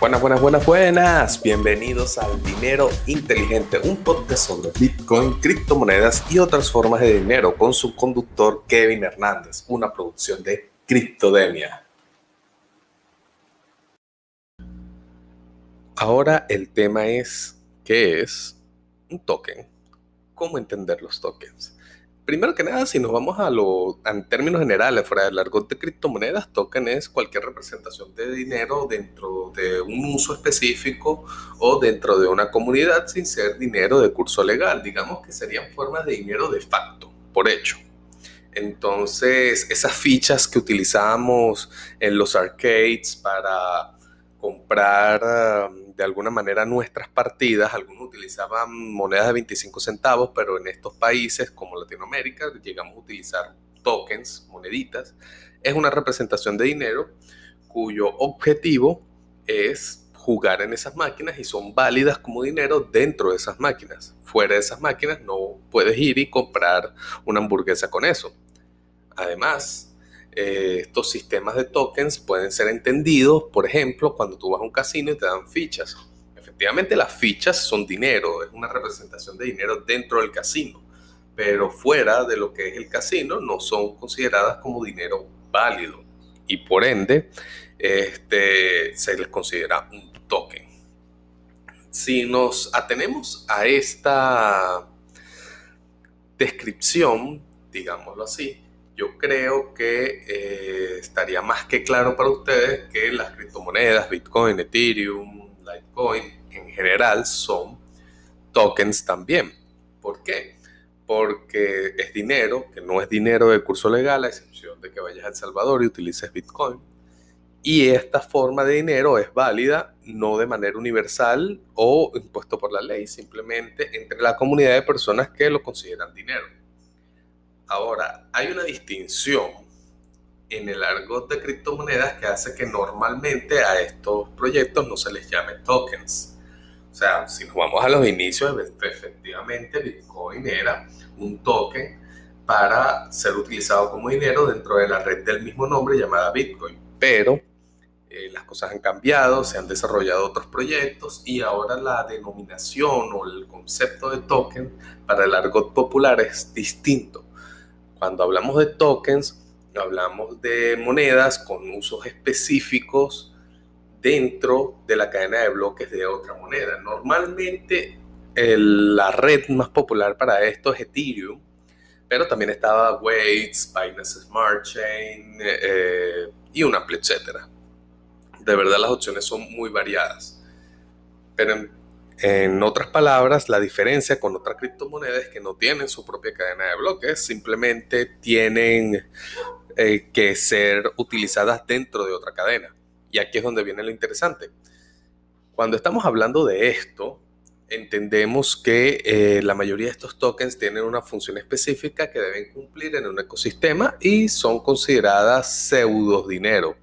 Buenas, buenas, buenas, buenas. Bienvenidos al Dinero Inteligente, un podcast sobre Bitcoin, criptomonedas y otras formas de dinero con su conductor Kevin Hernández, una producción de Criptodemia. Ahora el tema es, ¿qué es un token? ¿Cómo entender los tokens? Primero que nada, si nos vamos a lo en términos generales, fuera del argot de criptomonedas, token es cualquier representación de dinero dentro de un uso específico o dentro de una comunidad sin ser dinero de curso legal. Digamos que serían formas de dinero de facto, por hecho. Entonces, esas fichas que utilizábamos en los arcades para comprar um, de alguna manera nuestras partidas. Algunos utilizaban monedas de 25 centavos, pero en estos países como Latinoamérica llegamos a utilizar tokens, moneditas. Es una representación de dinero cuyo objetivo es jugar en esas máquinas y son válidas como dinero dentro de esas máquinas. Fuera de esas máquinas no puedes ir y comprar una hamburguesa con eso. Además, eh, estos sistemas de tokens pueden ser entendidos, por ejemplo, cuando tú vas a un casino y te dan fichas. Efectivamente, las fichas son dinero, es una representación de dinero dentro del casino, pero fuera de lo que es el casino no son consideradas como dinero válido y por ende este, se les considera un token. Si nos atenemos a esta descripción, digámoslo así, yo creo que eh, estaría más que claro para ustedes que las criptomonedas, Bitcoin, Ethereum, Litecoin en general son tokens también. ¿Por qué? Porque es dinero, que no es dinero de curso legal, a excepción de que vayas a El Salvador y utilices Bitcoin. Y esta forma de dinero es válida no de manera universal o impuesto por la ley, simplemente entre la comunidad de personas que lo consideran dinero. Ahora, hay una distinción en el argot de criptomonedas que hace que normalmente a estos proyectos no se les llame tokens. O sea, si nos vamos a los inicios, efectivamente Bitcoin era un token para ser utilizado como dinero dentro de la red del mismo nombre llamada Bitcoin. Pero eh, las cosas han cambiado, se han desarrollado otros proyectos y ahora la denominación o el concepto de token para el argot popular es distinto. Cuando hablamos de tokens, hablamos de monedas con usos específicos dentro de la cadena de bloques de otra moneda. Normalmente la red más popular para esto es Ethereum, pero también estaba Weights, Binance Smart Chain eh, y un amplio etcétera. De verdad las opciones son muy variadas. Pero en otras palabras, la diferencia con otras criptomonedas es que no tienen su propia cadena de bloques, simplemente tienen eh, que ser utilizadas dentro de otra cadena. Y aquí es donde viene lo interesante. Cuando estamos hablando de esto, entendemos que eh, la mayoría de estos tokens tienen una función específica que deben cumplir en un ecosistema y son consideradas pseudo dinero.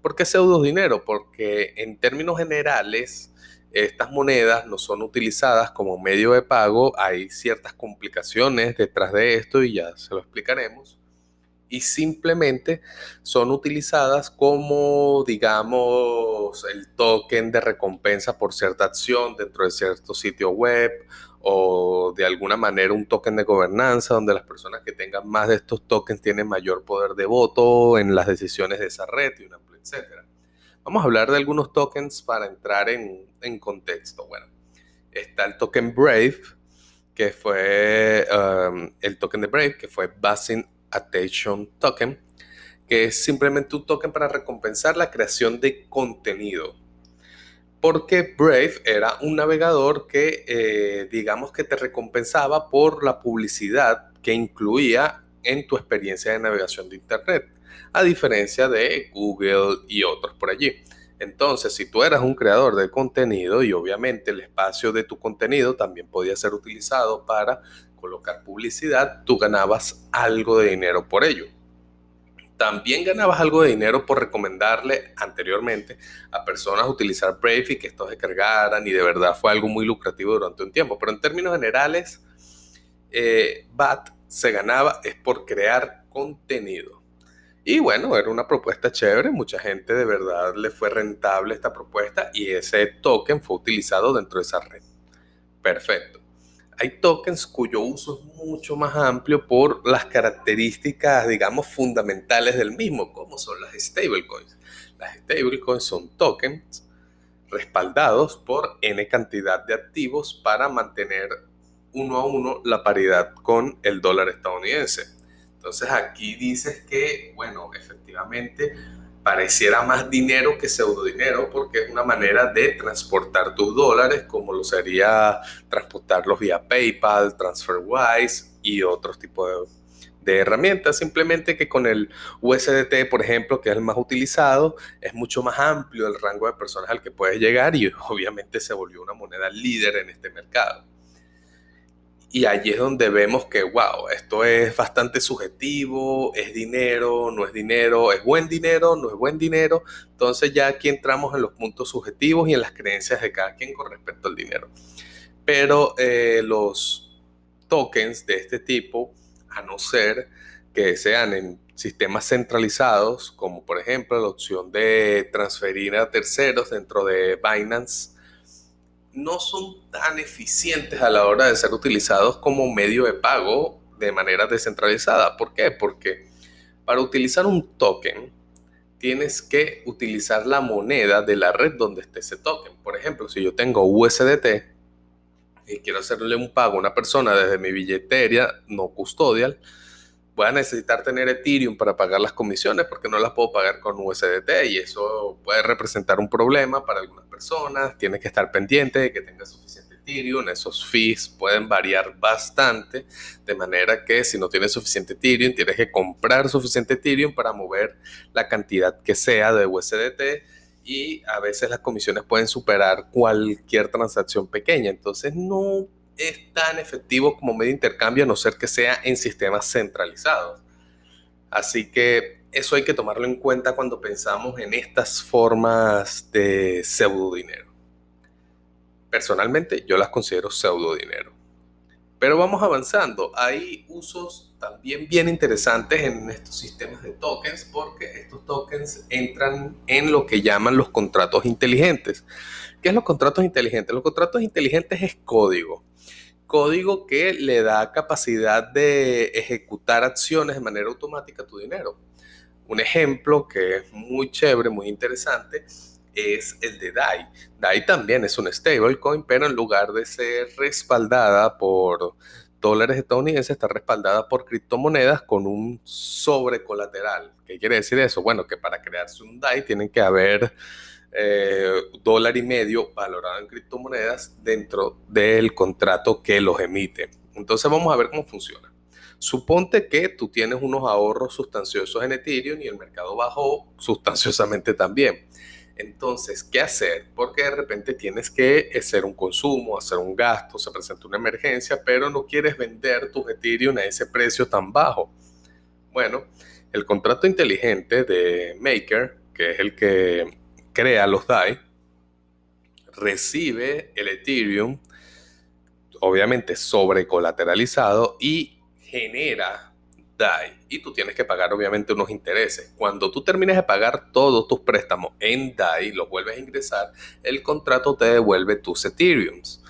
¿Por qué pseudo dinero? Porque en términos generales, estas monedas no son utilizadas como medio de pago, hay ciertas complicaciones detrás de esto y ya se lo explicaremos. Y simplemente son utilizadas como, digamos, el token de recompensa por cierta acción dentro de cierto sitio web o de alguna manera un token de gobernanza donde las personas que tengan más de estos tokens tienen mayor poder de voto en las decisiones de esa red y una etcétera. Vamos a hablar de algunos tokens para entrar en, contexto. Bueno, está el token Brave, que fue um, el token de Brave, que fue Basin Attention Token, que es simplemente un token para recompensar la creación de contenido. Porque Brave era un navegador que, eh, digamos que te recompensaba por la publicidad que incluía en tu experiencia de navegación de Internet a diferencia de Google y otros por allí. Entonces, si tú eras un creador de contenido y obviamente el espacio de tu contenido también podía ser utilizado para colocar publicidad, tú ganabas algo de dinero por ello. También ganabas algo de dinero por recomendarle anteriormente a personas utilizar Brave y que estos descargaran y de verdad fue algo muy lucrativo durante un tiempo. Pero en términos generales, eh, BAT se ganaba es por crear contenido. Y bueno, era una propuesta chévere, mucha gente de verdad le fue rentable esta propuesta y ese token fue utilizado dentro de esa red. Perfecto. Hay tokens cuyo uso es mucho más amplio por las características, digamos, fundamentales del mismo, como son las stablecoins. Las stablecoins son tokens respaldados por n cantidad de activos para mantener uno a uno la paridad con el dólar estadounidense. Entonces aquí dices que, bueno, efectivamente pareciera más dinero que pseudo dinero porque es una manera de transportar tus dólares como lo sería transportarlos vía PayPal, TransferWise y otros tipos de, de, herramientas. Simplemente que con el USDT, por ejemplo, que es el más utilizado, es mucho más amplio el rango de personas al que puedes llegar y obviamente se volvió una moneda líder en este mercado. Y allí es donde vemos que, wow, esto es bastante subjetivo, es dinero, no es dinero, es buen dinero, no es buen dinero. Entonces ya aquí entramos en los puntos subjetivos y en las creencias de cada quien con respecto al dinero. Pero eh, los tokens de este tipo, a no ser que sean en sistemas centralizados, como por ejemplo la opción de transferir a terceros dentro de Binance, no son tan eficientes a la hora de ser utilizados como medio de pago de manera descentralizada. ¿Por qué? Porque para utilizar un token tienes que utilizar la moneda de la red donde esté ese token. Por ejemplo, si yo tengo USDT y quiero hacerle un pago a una persona desde mi billetera no custodial, voy a necesitar tener Ethereum para pagar las comisiones porque no las puedo pagar con USDT y eso puede representar un problema para algunas personas. Tienes que estar pendiente de que tengas suficiente Ethereum. Esos fees pueden variar bastante, de manera que si no tienes suficiente Ethereum, tienes que comprar suficiente Ethereum para mover la cantidad que sea de USDT y a veces las comisiones pueden superar cualquier transacción pequeña. Entonces no es tan efectivo como medio de intercambio a no ser que sea en sistemas centralizados. Así que eso hay que tomarlo en cuenta cuando pensamos en estas formas de pseudo dinero. Personalmente yo las considero pseudo dinero. Pero vamos avanzando. Hay usos también bien interesantes en estos sistemas de tokens porque estos tokens entran en lo que llaman los contratos inteligentes. ¿Qué es los contratos inteligentes? Los contratos inteligentes es código código que le da capacidad de ejecutar acciones de manera automática a tu dinero. Un ejemplo que es muy chévere, muy interesante, es el de DAI. DAI también es un stablecoin, pero en lugar de ser respaldada por dólares estadounidenses, está respaldada por criptomonedas con un sobrecolateral. ¿Qué quiere decir eso? Bueno, que para crearse un DAI tienen que haber eh, dólar y medio valorado en criptomonedas dentro del contrato que los emite. Entonces vamos a ver cómo funciona. Suponte que tú tienes unos ahorros sustanciosos en Ethereum y el mercado bajó sustanciosamente también. Entonces, ¿qué hacer? Porque de repente tienes que hacer un consumo, hacer un gasto, se presenta una emergencia, pero no quieres vender tus Ethereum a ese precio tan bajo. Bueno, el contrato inteligente de Maker, que es el que crea los DAI, recibe el Ethereum, obviamente sobrecolateralizado, y genera Y tú tienes que pagar obviamente unos intereses. Cuando tú termines de pagar todos tus préstamos en DAI, los vuelves a ingresar, el contrato te devuelve tus Ethereums,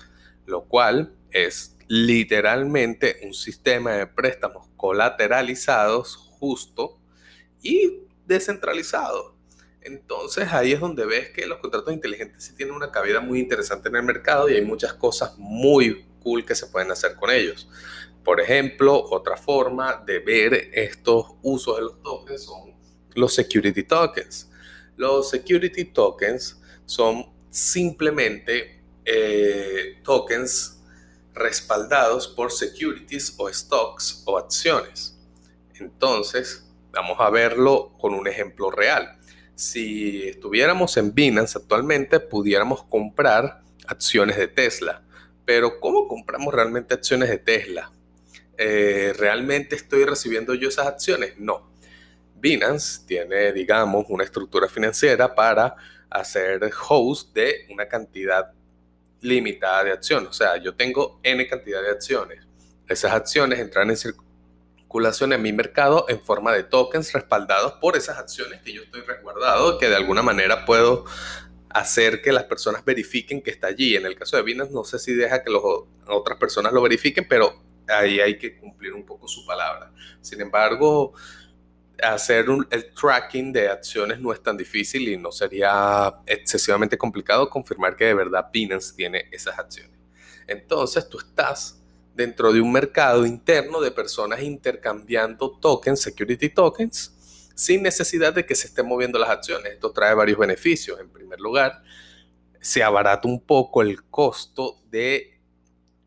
lo cual es literalmente un sistema de préstamos colateralizados justo y descentralizado. Entonces ahí es donde ves que los contratos inteligentes sí tienen una cabida muy interesante en el mercado y hay muchas cosas muy cool que se pueden hacer con ellos. Por ejemplo, otra forma de ver estos usos de los tokens son los security tokens. Los security tokens son simplemente eh, tokens respaldados por securities o stocks o acciones. Entonces, vamos a verlo con un ejemplo real si estuviéramos en Binance actualmente, pudiéramos comprar acciones de Tesla. Pero ¿cómo compramos realmente acciones de Tesla? Eh, ¿Realmente estoy recibiendo yo esas acciones? No. Binance tiene, digamos, una estructura financiera para hacer host de una cantidad limitada de acciones. O sea, yo tengo N cantidad de acciones. Esas acciones entran en vinculación en mi mercado en forma de tokens respaldados por esas acciones que yo estoy resguardado, que de alguna manera puedo hacer que las personas verifiquen que está allí. En el caso de Binance, no sé si deja que los, otras personas lo verifiquen, pero ahí hay que cumplir un poco su palabra. Sin embargo, hacer el tracking de acciones no es tan difícil y no sería excesivamente complicado confirmar que de verdad Binance tiene esas acciones. Entonces, tú estás dentro de un mercado interno de personas intercambiando tokens, security tokens, sin necesidad de que se estén moviendo las acciones. Esto trae varios beneficios. En primer lugar, se abarata un poco el costo de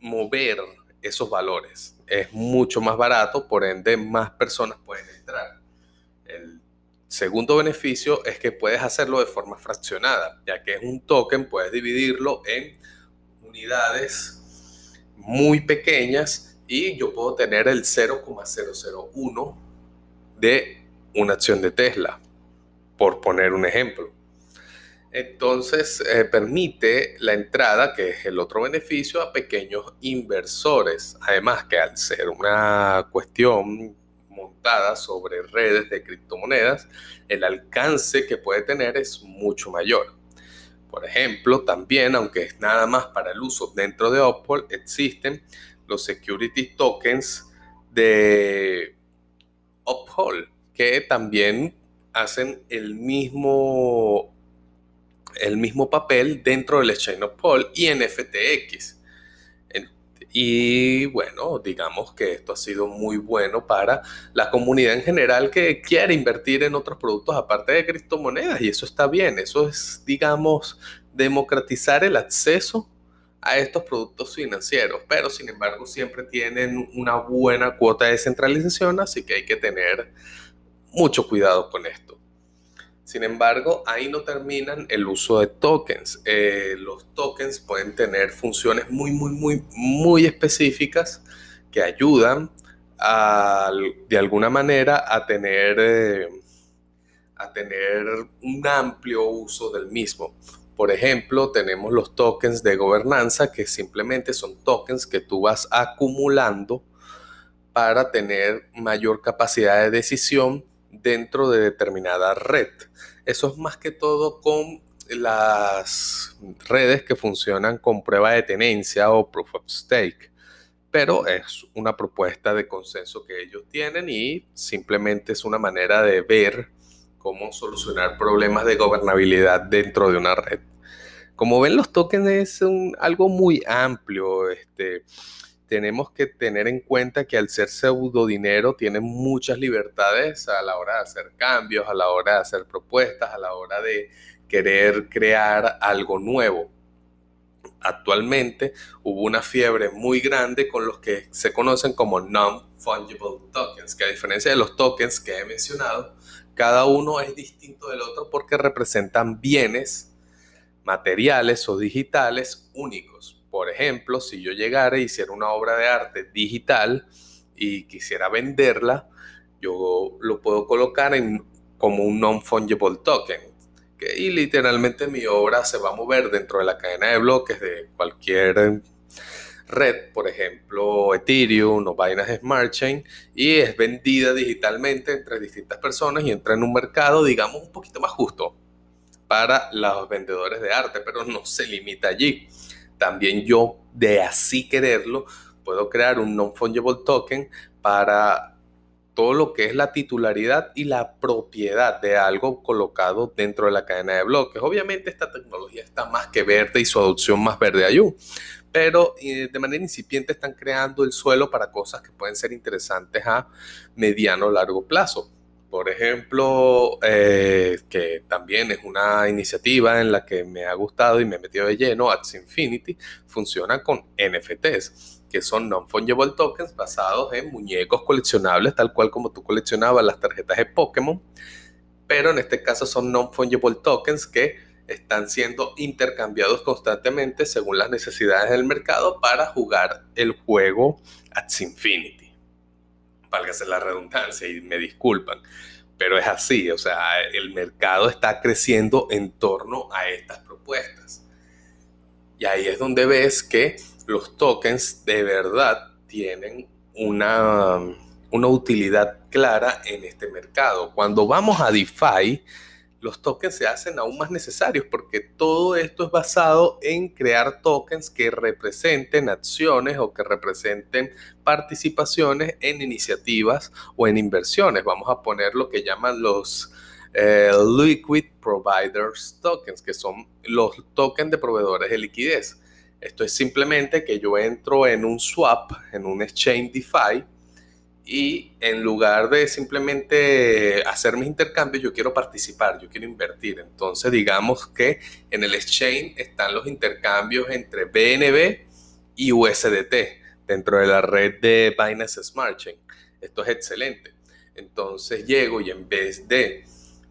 mover esos valores. Es mucho más barato, por ende más personas pueden entrar. El segundo beneficio es que puedes hacerlo de forma fraccionada, ya que es un token, puedes dividirlo en unidades muy pequeñas y yo puedo tener el 0,001 de una acción de Tesla, por poner un ejemplo. Entonces eh, permite la entrada, que es el otro beneficio, a pequeños inversores. Además que al ser una cuestión montada sobre redes de criptomonedas, el alcance que puede tener es mucho mayor. Por ejemplo, también, aunque es nada más para el uso dentro de Opal, existen los security tokens de Opal, que también hacen el mismo, el mismo papel dentro del Exchange Opal y en FTX. Y bueno, digamos que esto ha sido muy bueno para la comunidad en general que quiere invertir en otros productos aparte de criptomonedas. Y eso está bien. Eso es, digamos, democratizar el acceso a estos productos financieros. Pero sin embargo, siempre tienen una buena cuota de descentralización. Así que hay que tener mucho cuidado con esto. Sin embargo, ahí no terminan el uso de tokens. Eh, los tokens pueden tener funciones muy, muy, muy, muy específicas que ayudan de alguna manera a tener, eh, a tener un amplio uso del mismo. Por ejemplo, tenemos los tokens de gobernanza que simplemente son tokens que tú vas acumulando para tener mayor capacidad de decisión dentro de determinada red. Eso es más que todo con las redes que funcionan con prueba de tenencia o proof of stake. Pero es una propuesta de consenso que ellos tienen y simplemente es una manera de ver cómo solucionar problemas de gobernabilidad dentro de una red. Como ven, los tokens es algo muy amplio. Este, tenemos que tener en cuenta que al ser pseudo dinero tiene muchas libertades a la hora de hacer cambios, a la hora de hacer propuestas, a la hora de querer crear algo nuevo. Actualmente hubo una fiebre muy grande con los que se conocen como non-fungible tokens, que a diferencia de los tokens que he mencionado, cada uno es distinto del otro porque representan bienes materiales o digitales únicos por ejemplo, si yo llegara y hiciera una obra de arte digital y quisiera venderla, yo lo puedo colocar en, como un non-fungible token. y literalmente mi obra se va a mover dentro de la cadena de bloques de cualquier red, por ejemplo Ethereum o Binance Smart Chain, y es vendida digitalmente entre distintas personas y entra en un mercado, digamos, un poquito más justo para los vendedores de arte, pero no se limita allí también yo, de así quererlo, puedo crear un non-fungible token para todo lo que es la titularidad y la propiedad de algo colocado dentro de la cadena de bloques. Obviamente esta tecnología está más que verde y su adopción más verde ayú, pero eh, de manera incipiente están creando el suelo para cosas que pueden ser interesantes a mediano o largo plazo. Por ejemplo, eh, que también es una iniciativa en la que me ha gustado y me he metido de lleno, Axie Infinity, funciona con NFTs, que son non-fungible tokens basados en muñecos coleccionables, tal cual como tú coleccionabas las tarjetas de Pokémon, pero en este caso son non-fungible tokens que están siendo intercambiados constantemente según las necesidades del mercado para jugar el juego Axie Infinity válgase la redundancia y me disculpan, pero es así, o sea, el mercado está creciendo en torno a estas propuestas. Y ahí es donde ves que los tokens de verdad tienen una, una utilidad clara en este mercado. Cuando vamos a DeFi, los tokens se hacen aún más necesarios porque todo esto es basado en crear tokens que representen acciones o que representen participaciones en iniciativas o en inversiones. Vamos a poner lo que llaman los eh, Liquid Providers Tokens, que son los tokens de proveedores de liquidez. Esto es simplemente que yo entro en un swap, en un exchange DeFi, y en lugar de simplemente hacer mis intercambios, yo quiero participar, yo quiero invertir. Entonces, digamos que en el exchange están los intercambios entre BNB y USDT dentro de la red de Binance Smart Chain. Esto es excelente. Entonces llego y en vez de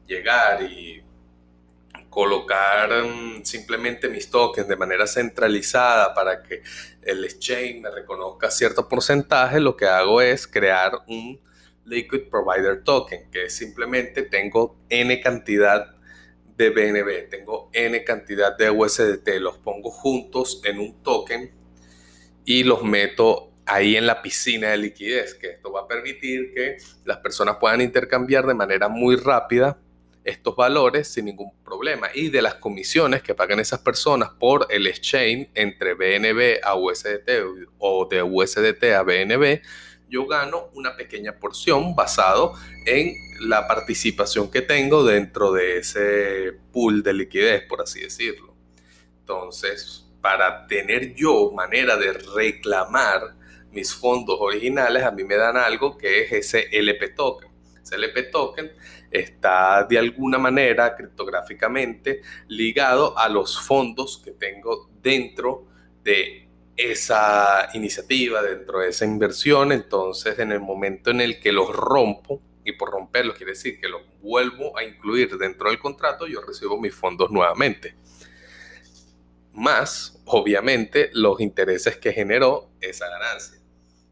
llegar y colocar mm, simplemente mis tokens de manera centralizada para que el exchange me reconozca cierto porcentaje, lo que hago es crear un Liquid Provider Token, que simplemente tengo N cantidad de BNB, tengo N cantidad de USDT, los pongo juntos en un token y los meto ahí en la piscina de liquidez, que esto va a permitir que las personas puedan intercambiar de manera muy rápida estos valores sin ningún problema. Y de las comisiones que pagan esas personas por el exchange entre BNB a USDT o de USDT a BNB, yo gano una pequeña porción basado en la participación que tengo dentro de ese pool de liquidez, por así decirlo. Entonces, para tener yo manera de reclamar mis fondos originales, a mí me dan algo que es ese LP token. Ese LP token está de alguna manera criptográficamente ligado a los fondos que tengo dentro de esa iniciativa, dentro de esa inversión. Entonces, en el momento en el que los rompo, y por romperlo quiere decir que los vuelvo a incluir dentro del contrato, yo recibo mis fondos nuevamente. Más, obviamente, los intereses que generó esa ganancia.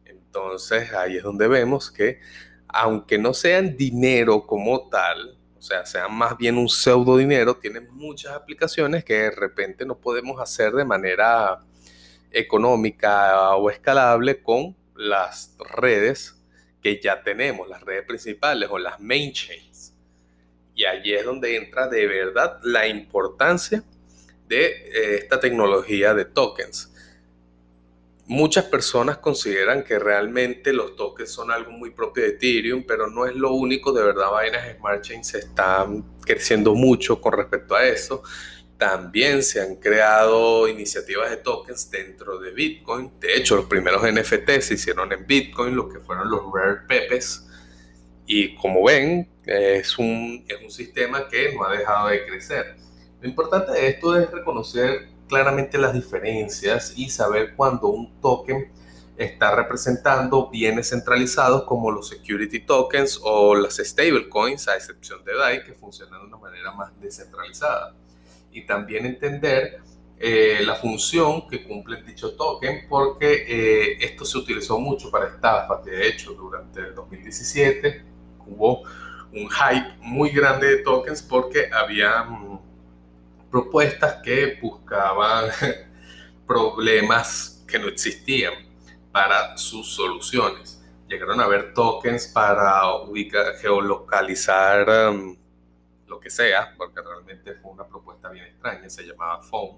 Entonces, ahí es donde vemos que aunque no sean dinero como tal, o sea, sean más bien un pseudo dinero, tienen muchas aplicaciones que de repente no podemos hacer de manera económica o escalable con las redes que ya tenemos, las redes principales o las main chains. Y allí es donde entra de verdad la importancia de eh, esta tecnología de tokens Muchas personas consideran que realmente los tokens son algo muy propio de Ethereum, pero no es lo único. De verdad, Binance Smart Chain se están creciendo mucho con respecto a eso. También se han creado iniciativas de tokens dentro de Bitcoin. De hecho, los primeros NFT se hicieron en Bitcoin, lo que fueron los Rare Pepes. Y como ven, es un, es un sistema que no ha dejado de crecer. Lo importante de esto es reconocer claramente las diferencias y saber cuando un token está representando bienes centralizados como los security tokens o las stablecoins, a excepción de DAI, que funcionan de una manera más descentralizada. Y también entender eh, la función que cumple dicho token, porque eh, esto se utilizó mucho para estafas. De hecho, durante el 2017 hubo un hype muy grande de tokens porque había propuestas que buscaban problemas que no existían para sus soluciones. Llegaron a haber tokens para ubicar, geolocalizar um, lo que sea, porque realmente fue una propuesta bien extraña, se llamaba Phone.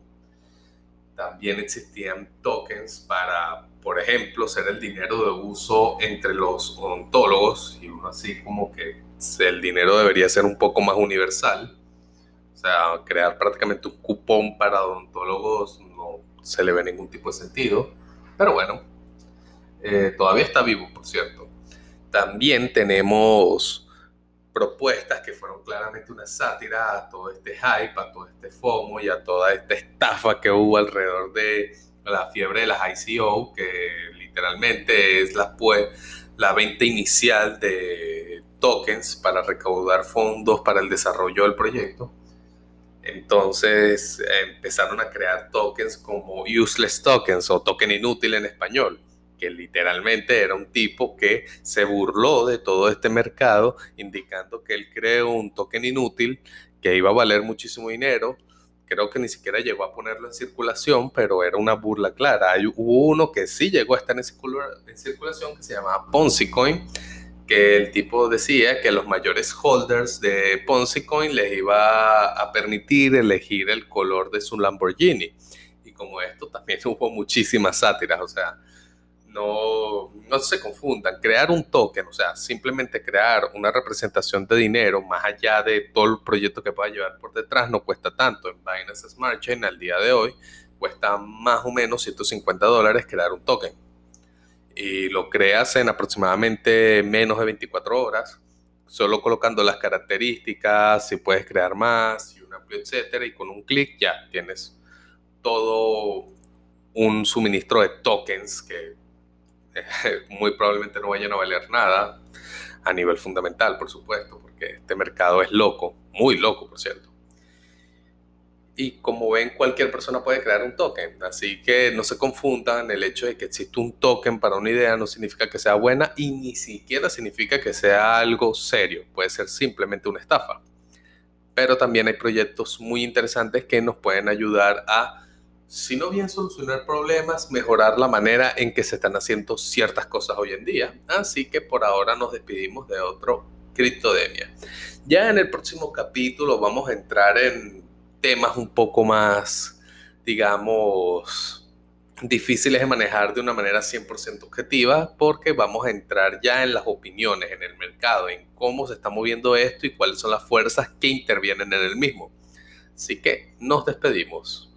También existían tokens para, por ejemplo, ser el dinero de uso entre los odontólogos, y uno así como que el dinero debería ser un poco más universal sea, crear prácticamente un cupón para odontólogos no se le ve ningún tipo de sentido. Pero bueno, eh, todavía está vivo, por cierto. También tenemos propuestas que fueron claramente una sátira a todo este hype, a todo este FOMO y a toda esta estafa que hubo alrededor de la fiebre de las ICO, que literalmente es la, pues, la venta inicial de tokens para recaudar fondos para el desarrollo del proyecto. Entonces empezaron a crear tokens como useless tokens o token inútil en español, que literalmente era un tipo que se burló de todo este mercado, indicando que él creó un token inútil que iba a valer muchísimo dinero. Creo que ni siquiera llegó a ponerlo en circulación, pero era una burla clara. Hay, hubo uno que sí llegó a estar en, circulación que se llamaba Ponzi Coin, que el tipo decía que los mayores holders de Ponzi Coin les iba a permitir elegir el color de su Lamborghini. Y como esto también hubo muchísimas sátiras, o sea, no, no se confundan. Crear un token, o sea, simplemente crear una representación de dinero más allá de todo el proyecto que pueda llevar por detrás, no cuesta tanto. En Binance Smart Chain al día de hoy cuesta más o menos 150 dólares crear un token. Y lo creas en aproximadamente menos de 24 horas, solo colocando las características, si puedes crear más, un amplio, etcétera, y con un clic ya tienes todo un suministro de tokens que muy probablemente no vayan a valer nada a nivel fundamental, por supuesto, porque este mercado es loco, muy loco, por cierto. Y como ven, cualquier persona puede crear un token, así que no se confundan, el hecho de que existe un token para una idea no significa que sea buena y ni siquiera significa que sea algo serio, puede ser simplemente una estafa. Pero también hay proyectos muy interesantes que nos pueden ayudar a si no bien solucionar problemas, mejorar la manera en que se están haciendo ciertas cosas hoy en día. Así que por ahora nos despedimos de otro Criptodemia. Ya en el próximo capítulo vamos a entrar en temas un poco más, digamos, difíciles de manejar de una manera 100% objetiva porque vamos a entrar ya en las opiniones, en el mercado, en cómo se está moviendo esto y cuáles son las fuerzas que intervienen en el mismo. Así que nos despedimos.